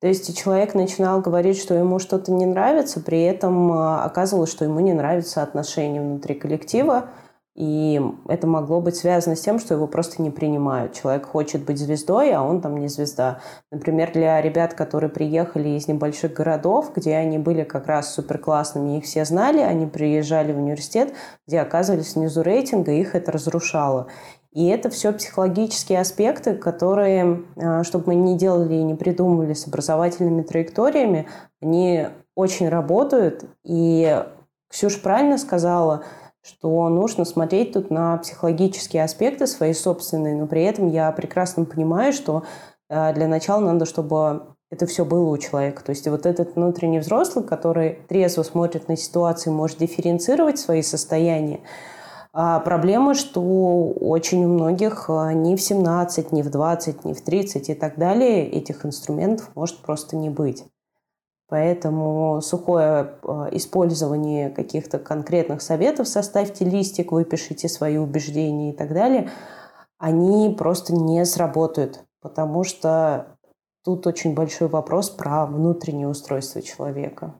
то есть человек начинал говорить, что ему что-то не нравится, при этом а, оказывалось, что ему не нравятся отношения внутри коллектива, и это могло быть связано с тем, что его просто не принимают. Человек хочет быть звездой, а он там не звезда. Например, для ребят, которые приехали из небольших городов, где они были как раз супер классными, их все знали, они приезжали в университет, где оказывались внизу рейтинга, их это разрушало. И это все психологические аспекты, которые, а, чтобы мы не делали и не придумывали с образовательными траекториями, они очень работают. И Ксюша правильно сказала, что нужно смотреть тут на психологические аспекты свои собственные, но при этом я прекрасно понимаю, что а, для начала надо, чтобы это все было у человека. То есть вот этот внутренний взрослый, который трезво смотрит на ситуацию, может дифференцировать свои состояния, а проблема, что очень у многих а, ни в 17, ни в 20, ни в 30 и так далее этих инструментов может просто не быть. Поэтому сухое а, использование каких-то конкретных советов, составьте листик, выпишите свои убеждения и так далее, они просто не сработают, потому что тут очень большой вопрос про внутреннее устройство человека.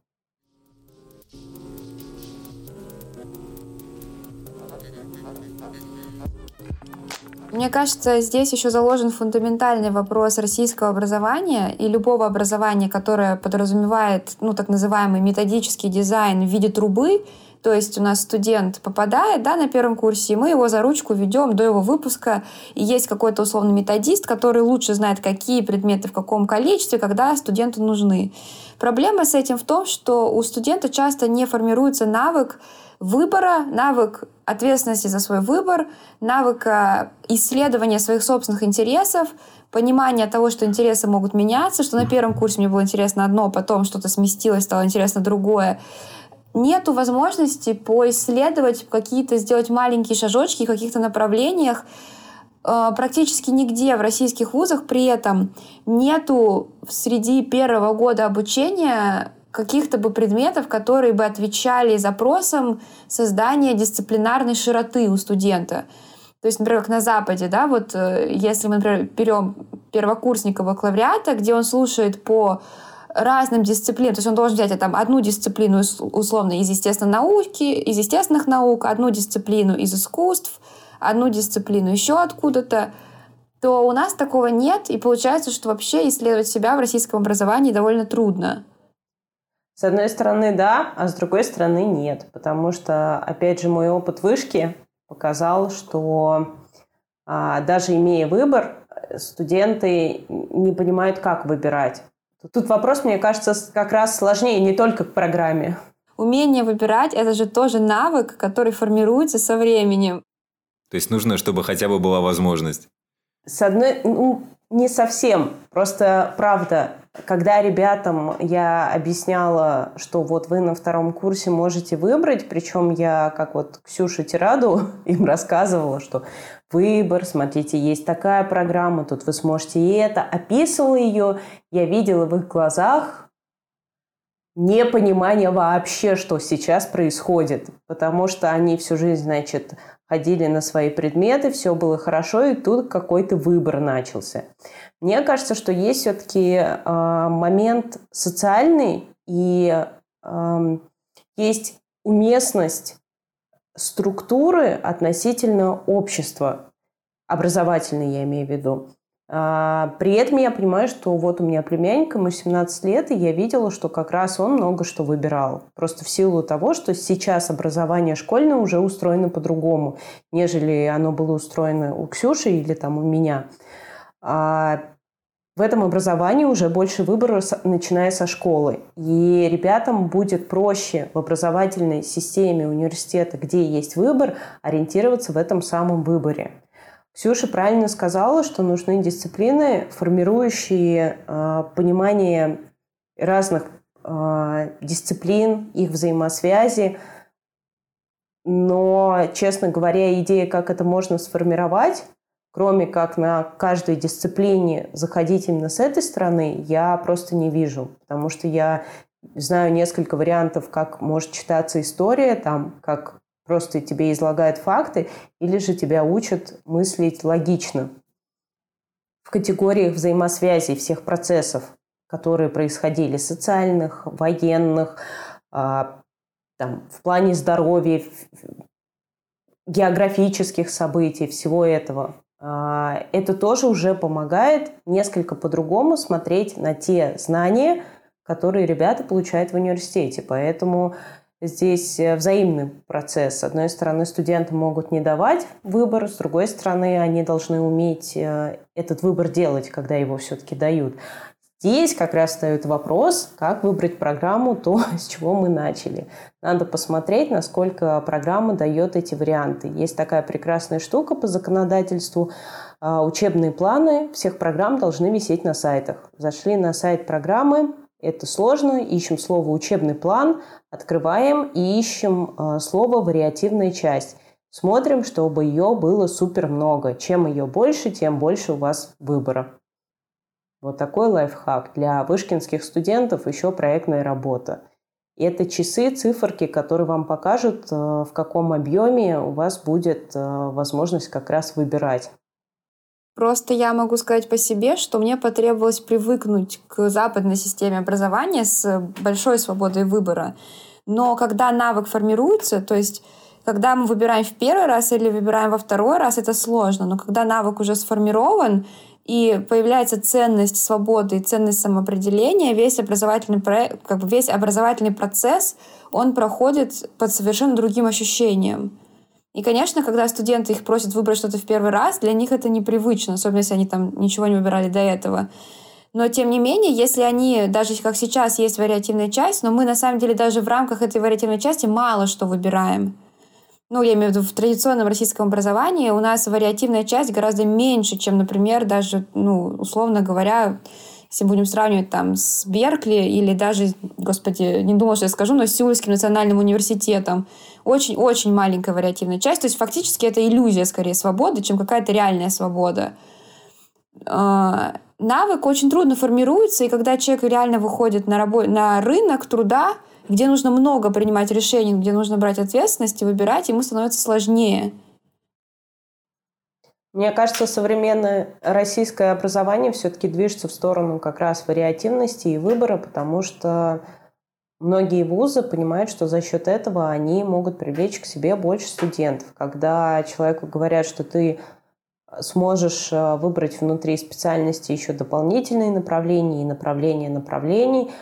Мне кажется, здесь еще заложен фундаментальный вопрос российского образования и любого образования, которое подразумевает ну, так называемый методический дизайн в виде трубы, То есть у нас студент попадает да, на первом курсе, и мы его за ручку ведем до его выпуска. И есть какой-то условный методист, который лучше знает, какие предметы в каком количестве, когда студенту нужны. Проблема с этим в том, что у студента часто не формируется навык выбора, навык ответственности за свой выбор, навык исследования своих собственных интересов, понимание того, что интересы могут меняться, что на первом курсе мне было интересно одно, потом что-то сместилось, стало интересно другое. Нету возможности поисследовать какие-то, сделать маленькие шажочки в каких-то направлениях. Э, практически нигде в российских вузах при этом нету среди первого года обучения каких-то бы предметов, которые бы отвечали запросам создания дисциплинарной широты у студента. То есть, например, как на Западе, да, вот э, если мы, например, берем первокурсника бакалавриата, где он слушает по разным дисциплинам, то есть он должен взять там одну дисциплину условно из естественной науки, из естественных наук, одну дисциплину из искусств, одну дисциплину еще откуда-то, то у нас такого нет, и получается, что вообще исследовать себя в российском образовании довольно трудно. С одной стороны, да, а с другой стороны, нет. Потому что, опять же, мой опыт вышки показал, что а, даже имея выбор, студенты не понимают, как выбирать. Тут вопрос, мне кажется, как раз сложнее не только к программе. Умение выбирать — это же тоже навык, который формируется со временем. То есть нужно, чтобы хотя бы была возможность? С одной... Ну, не совсем. Просто, правда, когда ребятам я объясняла, что вот вы на втором курсе можете выбрать, причем я, как вот Ксюша Тираду, им рассказывала, что выбор, смотрите, есть такая программа, тут вы сможете и это, описывала ее, я видела в их глазах непонимание вообще, что сейчас происходит, потому что они всю жизнь, значит, ходили на свои предметы, все было хорошо, и тут какой-то выбор начался. Мне кажется, что есть все-таки э, а, момент социальный, и э, есть уместность структуры относительно общества, образовательной я имею в виду. А, при этом я понимаю, что вот у меня племянник, ему 17 лет, и я видела, что как раз он много что выбирал. Просто в силу того, что сейчас образование школьное уже устроено по-другому, нежели оно было устроено у Ксюши или там у меня. В этом образовании уже больше выбора, начиная со школы. И ребятам будет проще в образовательной системе университета, где есть выбор, ориентироваться в этом самом выборе. Ксюша правильно сказала, что нужны дисциплины, формирующие э, понимание разных э, дисциплин, их взаимосвязи. Но, честно говоря, идея, как это можно сформировать, кроме как на каждой дисциплине заходить именно с этой стороны, я просто не вижу. Потому что я знаю несколько вариантов, как может читаться история, там, как просто тебе излагают факты, или же тебя учат мыслить логично в категориях взаимосвязи всех процессов, которые происходили, социальных, военных, а, там, в плане здоровья, географических событий, всего этого. А, это тоже уже помогает несколько по-другому смотреть на те знания, которые ребята получают в университете. Поэтому Здесь э, взаимный процесс. С одной стороны, студенты могут не давать выбор, с другой стороны, они должны уметь э, этот выбор делать, когда его все-таки дают. Здесь как раз встает вопрос, как выбрать программу, то, с чего мы начали. Надо посмотреть, насколько программа дает эти варианты. Есть такая прекрасная штука по законодательству. А, учебные планы всех программ должны висеть на сайтах. Зашли на сайт программы, это сложно, ищем слово «учебный план», открываем и ищем э, слово «вариативная часть». Смотрим, чтобы ее было супер много. Чем ее больше, тем больше у вас выбора. Вот такой лайфхак. Для вышкинских студентов еще проектная работа. Это часы, циферки, которые вам покажут, э, в каком объеме у вас будет э, возможность как раз выбирать. Просто я могу сказать по себе, что мне потребовалось привыкнуть к западной системе образования с большой свободой выбора. Но когда навык формируется, то есть когда мы выбираем в первый раз или выбираем во второй раз, это сложно. Но когда навык уже сформирован, и появляется ценность свободы и ценность самоопределения, весь образовательный, проект, как бы весь образовательный процесс, он проходит под совершенно другим ощущением. И, конечно, когда студенты их просят выбрать что-то в первый раз, для них это непривычно, особенно если они там ничего не выбирали до этого. Но, тем не менее, если они, даже как сейчас есть вариативная часть, но мы на самом деле даже в рамках этой вариативной части мало что выбираем ну, я имею в виду, в традиционном российском образовании у нас вариативная часть гораздо меньше, чем, например, даже, ну, условно говоря, если будем сравнивать там с Беркли или даже, господи, не думала, что я скажу, но с Сеульским национальным университетом. Очень-очень маленькая вариативная часть. То есть фактически это иллюзия скорее свободы, чем какая-то реальная свобода. А, навык очень трудно формируется, и когда человек реально выходит на, рабо- на рынок труда, где нужно много принимать решений, где нужно брать ответственность и выбирать, ему становится сложнее. Мне кажется, современное российское образование все-таки движется в сторону как раз вариативности и выбора, потому что многие вузы понимают, что за счет этого они могут привлечь к себе больше студентов. Когда человеку говорят, что ты сможешь э, выбрать внутри специальности еще дополнительные направления и направления направлений –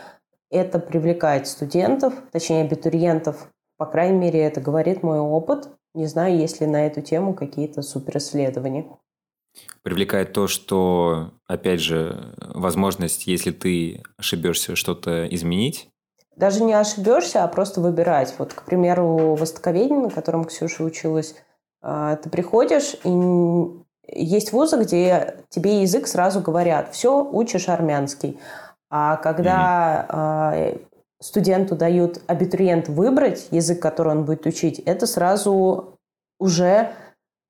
это привлекает студентов, точнее абитуриентов. По крайней мере, это говорит мой опыт. Не знаю, есть ли на эту тему какие-то суперисследования. Привлекает то, что, опять же, возможность, если ты ошибешься, что-то изменить. Даже не ошибешься, а просто выбирать. Вот, к примеру, востоковедение, на котором Ксюша училась, а, ты приходишь, и есть вузы, где тебе язык сразу говорят, все, учишь армянский. А когда mm-hmm. студенту дают абитуриент выбрать язык, который он будет учить, это сразу уже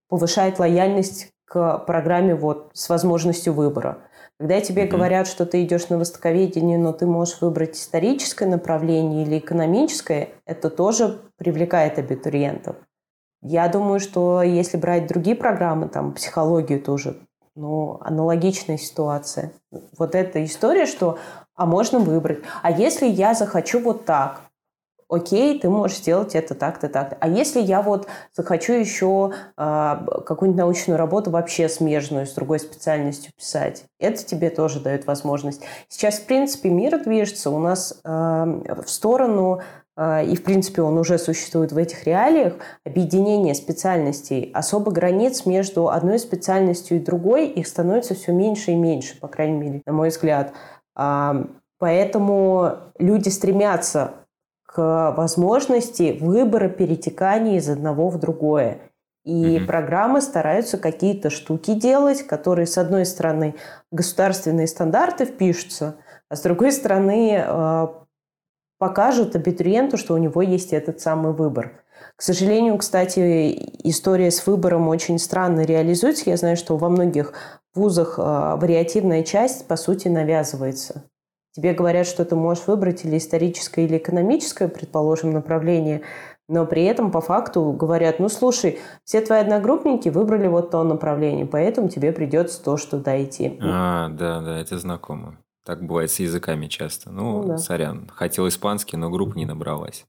повышает лояльность к программе вот с возможностью выбора. Когда тебе mm-hmm. говорят, что ты идешь на востоковедение, но ты можешь выбрать историческое направление или экономическое, это тоже привлекает абитуриентов. Я думаю, что если брать другие программы, там психологию тоже, ну, аналогичная ситуация. Вот эта история, что а можно выбрать. А если я захочу вот так, окей, ты можешь сделать это так-то, так-то. А если я вот захочу еще э, какую-нибудь научную работу вообще смежную с другой специальностью писать, это тебе тоже дает возможность. Сейчас, в принципе, мир движется у нас э, в сторону и, в принципе, он уже существует в этих реалиях, объединение специальностей, особо границ между одной специальностью и другой, их становится все меньше и меньше, по крайней мере, на мой взгляд. Поэтому люди стремятся к возможности выбора перетекания из одного в другое. И mm-hmm. программы стараются какие-то штуки делать, которые, с одной стороны, государственные стандарты впишутся, а с другой стороны, покажут абитуриенту, что у него есть этот самый выбор. К сожалению, кстати, история с выбором очень странно реализуется. Я знаю, что во многих вузах а, вариативная часть, по сути, навязывается. Тебе говорят, что ты можешь выбрать или историческое, или экономическое, предположим, направление, но при этом по факту говорят, ну слушай, все твои одногруппники выбрали вот то направление, поэтому тебе придется то, что дойти. А, да, да, это знакомо. Так бывает с языками часто. Ну, ну да. сорян, хотел испанский, но группа не набралась.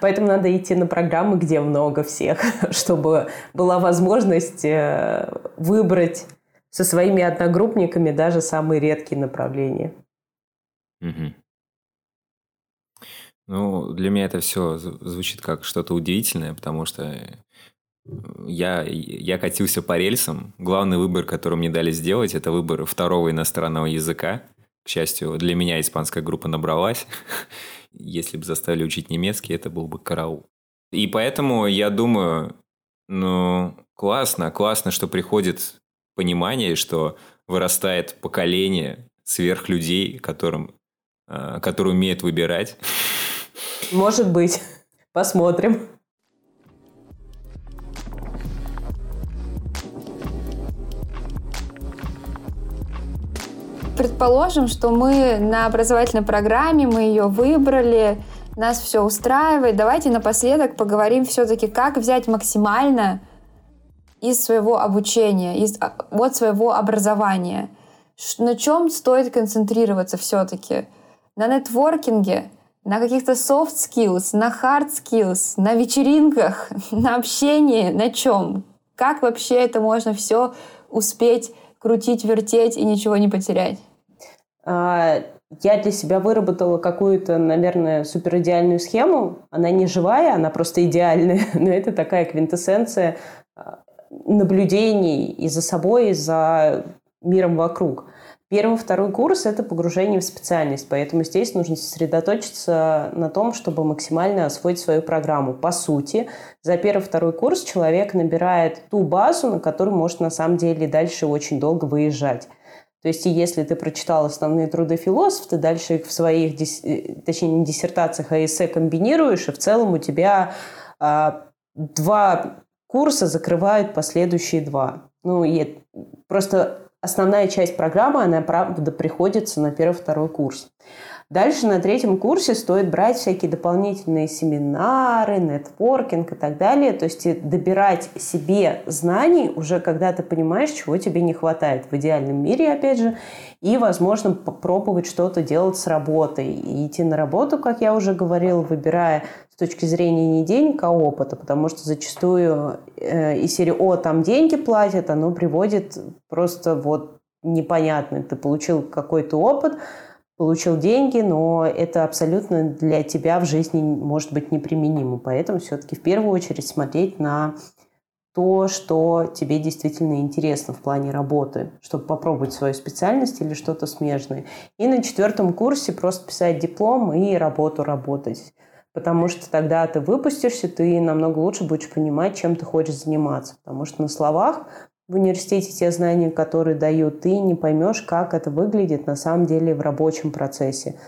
Поэтому надо идти на программы, где много всех, чтобы была возможность э, выбрать со своими одногруппниками даже самые редкие направления. Угу. Ну, для меня это все звучит как что-то удивительное, потому что я, я катился по рельсам. Главный выбор, который мне дали сделать, это выбор второго иностранного языка. К счастью, для меня испанская группа набралась. Если бы заставили учить немецкий, это был бы караул. И поэтому я думаю, ну, классно, классно, что приходит понимание, что вырастает поколение сверхлюдей, которым, э, которые умеют выбирать. Может быть. Посмотрим. Предположим, что мы на образовательной программе, мы ее выбрали, нас все устраивает. Давайте напоследок поговорим все-таки, как взять максимально из своего обучения, из, а, от своего образования. На чем стоит концентрироваться все-таки? На нетворкинге, на каких-то soft skills, на hard skills, на вечеринках, на общении, на чем? Как вообще это можно все успеть крутить, вертеть и ничего не потерять? А, я для себя выработала какую-то, наверное, суперидеальную схему. Она не живая, она просто идеальная, но это такая квинтэссенция а, наблюдений и за собой, и за миром вокруг. Первый, второй курс – это погружение в специальность, поэтому здесь нужно сосредоточиться на том, чтобы максимально освоить свою программу. По сути, за первый, второй курс человек набирает ту базу, на которую может на самом деле дальше очень долго выезжать. То есть, если ты прочитал основные труды философов, ты дальше их в своих, э, точнее, не диссертациях, а эссе комбинируешь, и в целом у тебя а, два курса закрывают последующие два. Ну, и просто основная часть программы, она, правда, приходится на первый-второй курс. Дальше на третьем курсе стоит брать всякие дополнительные семинары, нетворкинг и так далее. То есть добирать себе знаний уже когда ты понимаешь, чего тебе не хватает в идеальном мире, опять же. И, возможно, попробовать что-то делать с работой. И идти на работу, как я уже говорила, выбирая с точки зрения не денег, а опыта. Потому что зачастую э, из серии «О, там деньги платят», оно приводит просто вот непонятно. Ты получил какой-то опыт – получил деньги, но это абсолютно для тебя в жизни может быть неприменимо. Поэтому все-таки в первую очередь смотреть на то, что тебе действительно интересно в плане работы, чтобы попробовать свою специальность или что-то смежное. И на четвертом курсе просто писать диплом и работу работать. Потому что тогда ты выпустишься, ты намного лучше будешь понимать, чем ты хочешь заниматься. Потому что на словах в университете те знания, которые дают, ты не поймешь, как это выглядит на самом деле в рабочем процессе.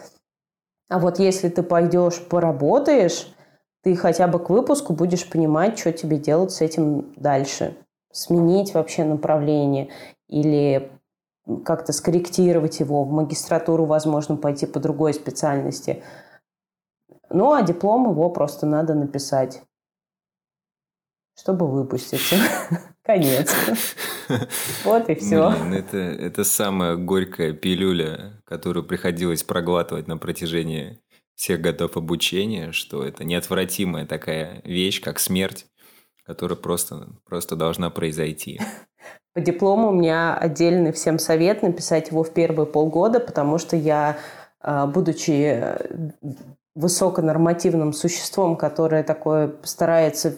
А вот если ты пойдешь, поработаешь, ты хотя бы к выпуску будешь понимать, что тебе делать с этим дальше. Сменить вообще направление или как-то скорректировать его, в магистратуру, возможно, пойти по другой специальности. Ну, а диплом его просто надо написать, чтобы выпуститься. Конец. Вот и все. Блин, это, это самая горькая пилюля, которую приходилось проглатывать на протяжении всех годов обучения, что это неотвратимая такая вещь, как смерть, которая просто, просто должна произойти. По диплому у меня отдельный всем совет написать его в первые полгода, потому что я, а, будучи высоконормативным существом, которое такое старается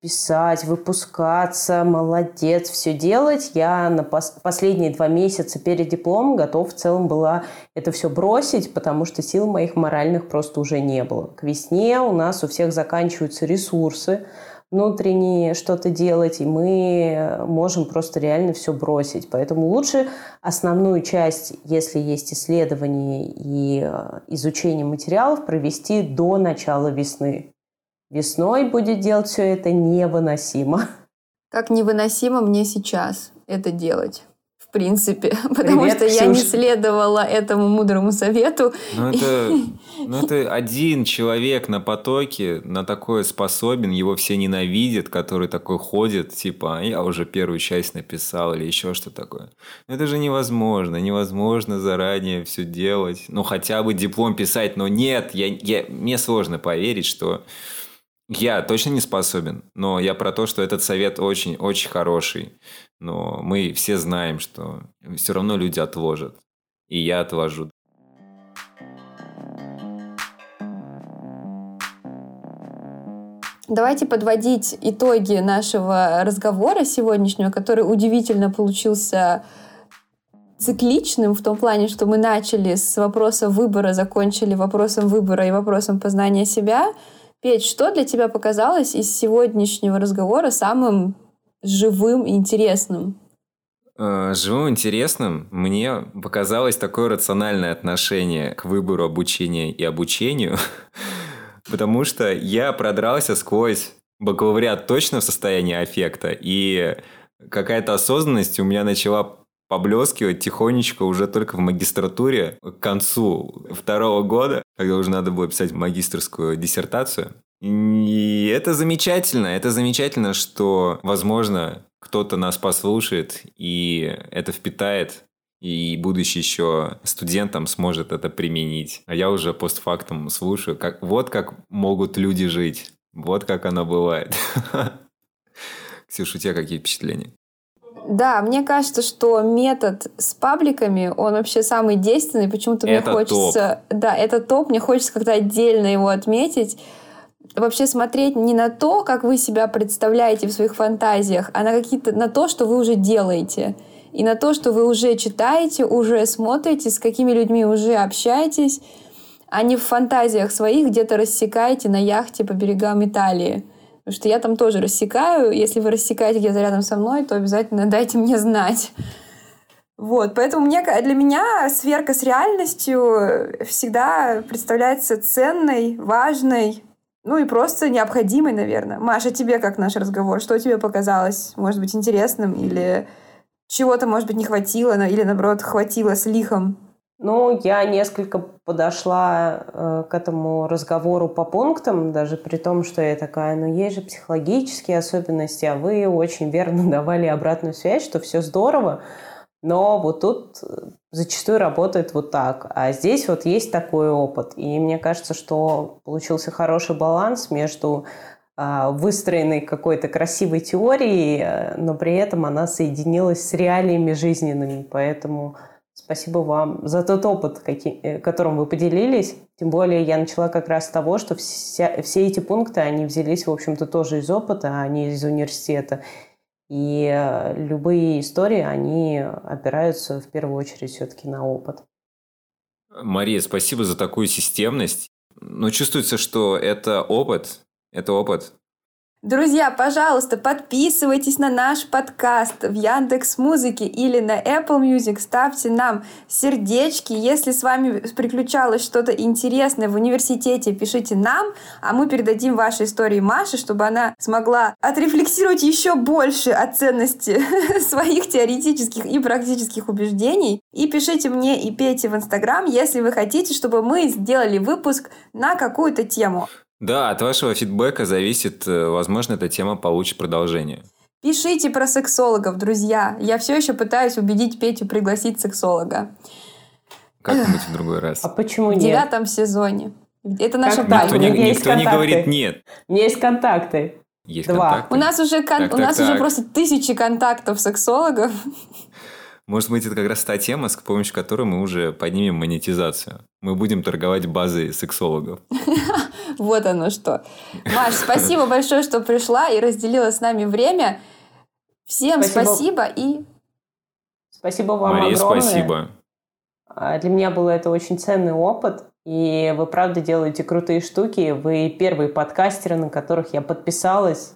писать, выпускаться, молодец, все делать. Я на пос- последние два месяца перед дипломом готов в целом была это все бросить, потому что сил моих моральных просто уже не было. К весне у нас у всех заканчиваются ресурсы внутренние что-то делать, и мы можем просто реально все бросить. Поэтому лучше основную часть, если есть исследование и э, изучение материалов, провести до начала весны. Весной будет делать все это невыносимо. Как невыносимо мне сейчас это делать в принципе, потому Привет, что Ксюш. я не следовала этому мудрому совету. Ну это, ну это один человек на потоке на такое способен, его все ненавидят, который такой ходит, типа, а я уже первую часть написал или еще что такое. Но это же невозможно, невозможно заранее все делать. Ну хотя бы диплом писать, но нет, я, я, мне сложно поверить, что я точно не способен, но я про то, что этот совет очень-очень хороший. Но мы все знаем, что все равно люди отложат. И я отложу. Давайте подводить итоги нашего разговора сегодняшнего, который удивительно получился цикличным в том плане, что мы начали с вопроса выбора, закончили вопросом выбора и вопросом познания себя — Петь, что для тебя показалось из сегодняшнего разговора самым живым и интересным? Э, живым интересным мне показалось такое рациональное отношение к выбору обучения и обучению, потому что я продрался сквозь бакалавриат точно в состоянии аффекта, и какая-то осознанность у меня начала поблескивать тихонечко уже только в магистратуре к концу второго года, когда уже надо было писать магистрскую диссертацию. И это замечательно, это замечательно, что, возможно, кто-то нас послушает и это впитает, и будущий еще студентам сможет это применить. А я уже постфактум слушаю, как вот как могут люди жить, вот как оно бывает. Ксюша, у тебя какие впечатления? Да, мне кажется, что метод с пабликами, он вообще самый действенный. Почему-то мне хочется... Да, это топ. Мне хочется как-то отдельно его отметить. Вообще смотреть не на то, как вы себя представляете в своих фантазиях, а на какие-то на то, что вы уже делаете. И на то, что вы уже читаете, уже смотрите, с какими людьми уже общаетесь, а не в фантазиях своих где-то рассекаете на яхте по берегам Италии. Потому что я там тоже рассекаю. Если вы рассекаете где-то рядом со мной, то обязательно дайте мне знать. Вот, поэтому мне, для меня сверка с реальностью всегда представляется ценной, важной, ну и просто необходимой, наверное. Маша, тебе как наш разговор? Что тебе показалось, может быть, интересным или чего-то, может быть, не хватило, или, наоборот, хватило с лихом? Ну, я несколько подошла э, к этому разговору по пунктам, даже при том, что я такая, ну, есть же психологические особенности, а вы очень верно давали обратную связь, что все здорово, но вот тут зачастую работает вот так. А здесь вот есть такой опыт. И мне кажется, что получился хороший баланс между э, выстроенной какой-то красивой теорией, э, но при этом она соединилась с реалиями жизненными. Поэтому Спасибо вам за тот опыт, э, которым вы поделились. Тем более я начала как раз с того, что вся, все эти пункты, они взялись, в общем-то, тоже из опыта, а не из университета. И э, любые истории, они опираются в первую очередь все-таки на опыт. Мария, спасибо за такую системность. Но чувствуется, что это опыт, это опыт, Друзья, пожалуйста, подписывайтесь на наш подкаст в Яндекс Музыке или на Apple Music, ставьте нам сердечки. Если с вами приключалось что-то интересное в университете, пишите нам, а мы передадим ваши истории Маше, чтобы она смогла отрефлексировать еще больше о ценности своих теоретических и практических убеждений. И пишите мне и пейте в Инстаграм, если вы хотите, чтобы мы сделали выпуск на какую-то тему. Да, от вашего фидбэка зависит, э, возможно, эта тема получит продолжение. Пишите про сексологов, друзья. Я все еще пытаюсь убедить Петю пригласить сексолога. Как-нибудь в другой раз. А почему нет? В девятом сезоне. Это наша как Никто, не, никто не говорит нет. У меня есть контакты. Есть Два. контакты. У нас уже, кон... так, у нас так. уже просто тысячи контактов сексологов. Может быть, это как раз та тема, с помощью которой мы уже поднимем монетизацию. Мы будем торговать базой сексологов. Вот оно что. Маш, спасибо большое, что пришла и разделила с нами время. Всем спасибо, и... Спасибо вам Мария, огромное. спасибо. А, для меня был это очень ценный опыт. И вы правда делаете крутые штуки. Вы первые подкастеры, на которых я подписалась.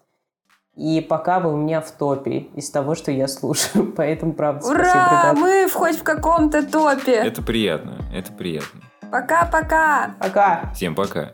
И пока вы у меня в топе из того, что я слушаю. Поэтому, правда, Ура! спасибо, ребята. Мы хоть в каком-то топе. Это приятно, это приятно. Пока-пока. Пока. Всем пока.